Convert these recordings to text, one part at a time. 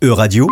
E-Radio,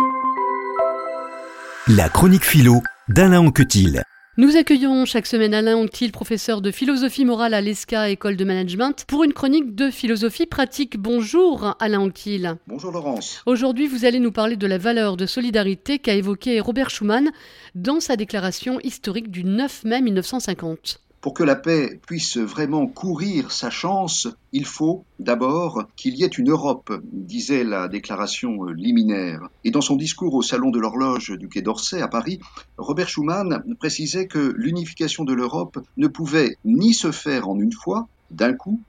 la chronique philo d'Alain Anquetil. Nous accueillons chaque semaine Alain Anctil, professeur de philosophie morale à l'ESCA, école de management, pour une chronique de philosophie pratique. Bonjour Alain Anctil. Bonjour Laurence. Aujourd'hui, vous allez nous parler de la valeur de solidarité qu'a évoquée Robert Schuman dans sa déclaration historique du 9 mai 1950. Pour que la paix puisse vraiment courir sa chance, il faut d'abord qu'il y ait une Europe, disait la déclaration liminaire. Et dans son discours au Salon de l'horloge du Quai d'Orsay à Paris, Robert Schuman précisait que l'unification de l'Europe ne pouvait ni se faire en une fois, d'un coup,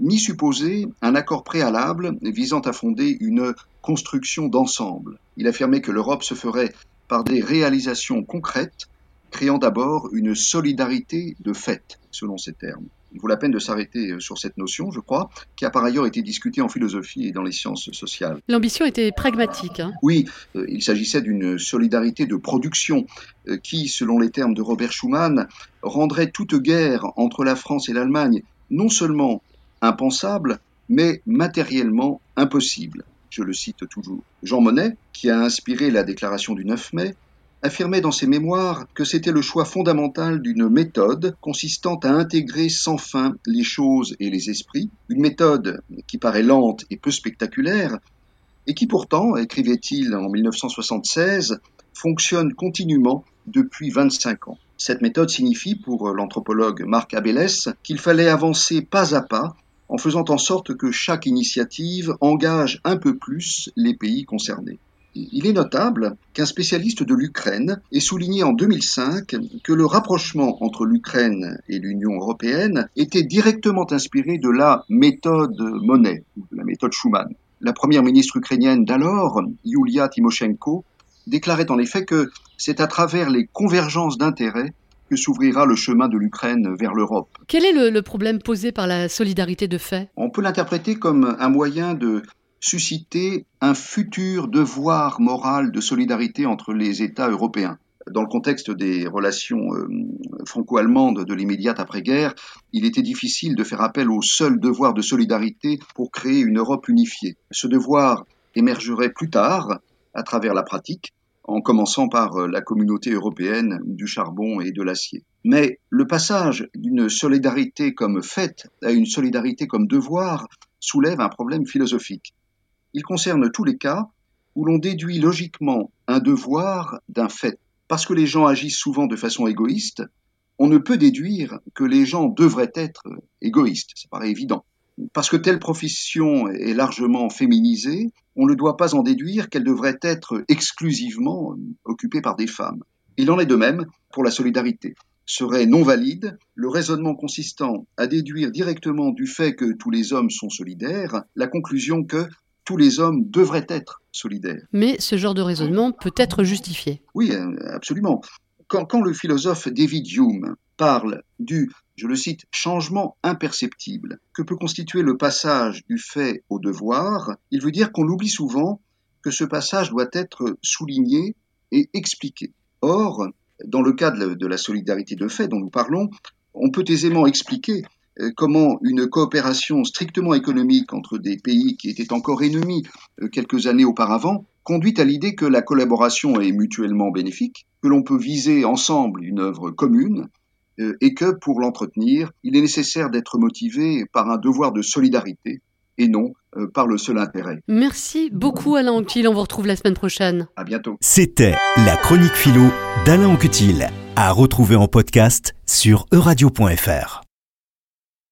ni supposer un accord préalable visant à fonder une construction d'ensemble. Il affirmait que l'Europe se ferait par des réalisations concrètes créant d'abord une solidarité de fait, selon ces termes. Il vaut la peine de s'arrêter euh, sur cette notion, je crois, qui a par ailleurs été discutée en philosophie et dans les sciences sociales. L'ambition était pragmatique. Hein oui, euh, il s'agissait d'une solidarité de production euh, qui, selon les termes de Robert Schuman, rendrait toute guerre entre la France et l'Allemagne non seulement impensable, mais matériellement impossible. Je le cite toujours. Jean Monnet, qui a inspiré la déclaration du 9 mai, affirmait dans ses mémoires que c'était le choix fondamental d'une méthode consistant à intégrer sans fin les choses et les esprits, une méthode qui paraît lente et peu spectaculaire, et qui pourtant, écrivait-il en 1976, fonctionne continuellement depuis 25 ans. Cette méthode signifie, pour l'anthropologue Marc Abélès, qu'il fallait avancer pas à pas en faisant en sorte que chaque initiative engage un peu plus les pays concernés. Il est notable qu'un spécialiste de l'Ukraine ait souligné en 2005 que le rapprochement entre l'Ukraine et l'Union européenne était directement inspiré de la méthode Monet, la méthode Schuman. La première ministre ukrainienne d'alors, Yulia Tymoshenko, déclarait en effet que c'est à travers les convergences d'intérêts que s'ouvrira le chemin de l'Ukraine vers l'Europe. Quel est le, le, problème posé par la solidarité de fait? On peut l'interpréter comme un moyen de susciter un futur devoir moral de solidarité entre les États européens. Dans le contexte des relations euh, franco-allemandes de l'immédiate après-guerre, il était difficile de faire appel au seul devoir de solidarité pour créer une Europe unifiée. Ce devoir émergerait plus tard à travers la pratique, en commençant par euh, la communauté européenne du charbon et de l'acier. Mais le passage d'une solidarité comme fait à une solidarité comme devoir soulève un problème philosophique. Il concerne tous les cas où l'on déduit logiquement un devoir d'un fait. Parce que les gens agissent souvent de façon égoïste, on ne peut déduire que les gens devraient être égoïstes, ça paraît évident. Parce que telle profession est largement féminisée, on ne doit pas en déduire qu'elle devrait être exclusivement occupée par des femmes. Il en est de même pour la solidarité. Serait non valide le raisonnement consistant à déduire directement du fait que tous les hommes sont solidaires la conclusion que tous les hommes devraient être solidaires. Mais ce genre de raisonnement peut être justifié. Oui, absolument. Quand, quand le philosophe David Hume parle du, je le cite, changement imperceptible que peut constituer le passage du fait au devoir, il veut dire qu'on oublie souvent que ce passage doit être souligné et expliqué. Or, dans le cas de la solidarité de fait dont nous parlons, on peut aisément expliquer comment une coopération strictement économique entre des pays qui étaient encore ennemis euh, quelques années auparavant conduit à l'idée que la collaboration est mutuellement bénéfique, que l'on peut viser ensemble une œuvre commune, euh, et que pour l'entretenir, il est nécessaire d'être motivé par un devoir de solidarité et non par le seul intérêt. Merci beaucoup Alain Anquetil, on vous retrouve la semaine prochaine. À bientôt. C'était la chronique philo d'Alain Anquetil, à retrouver en podcast sur euradio.fr.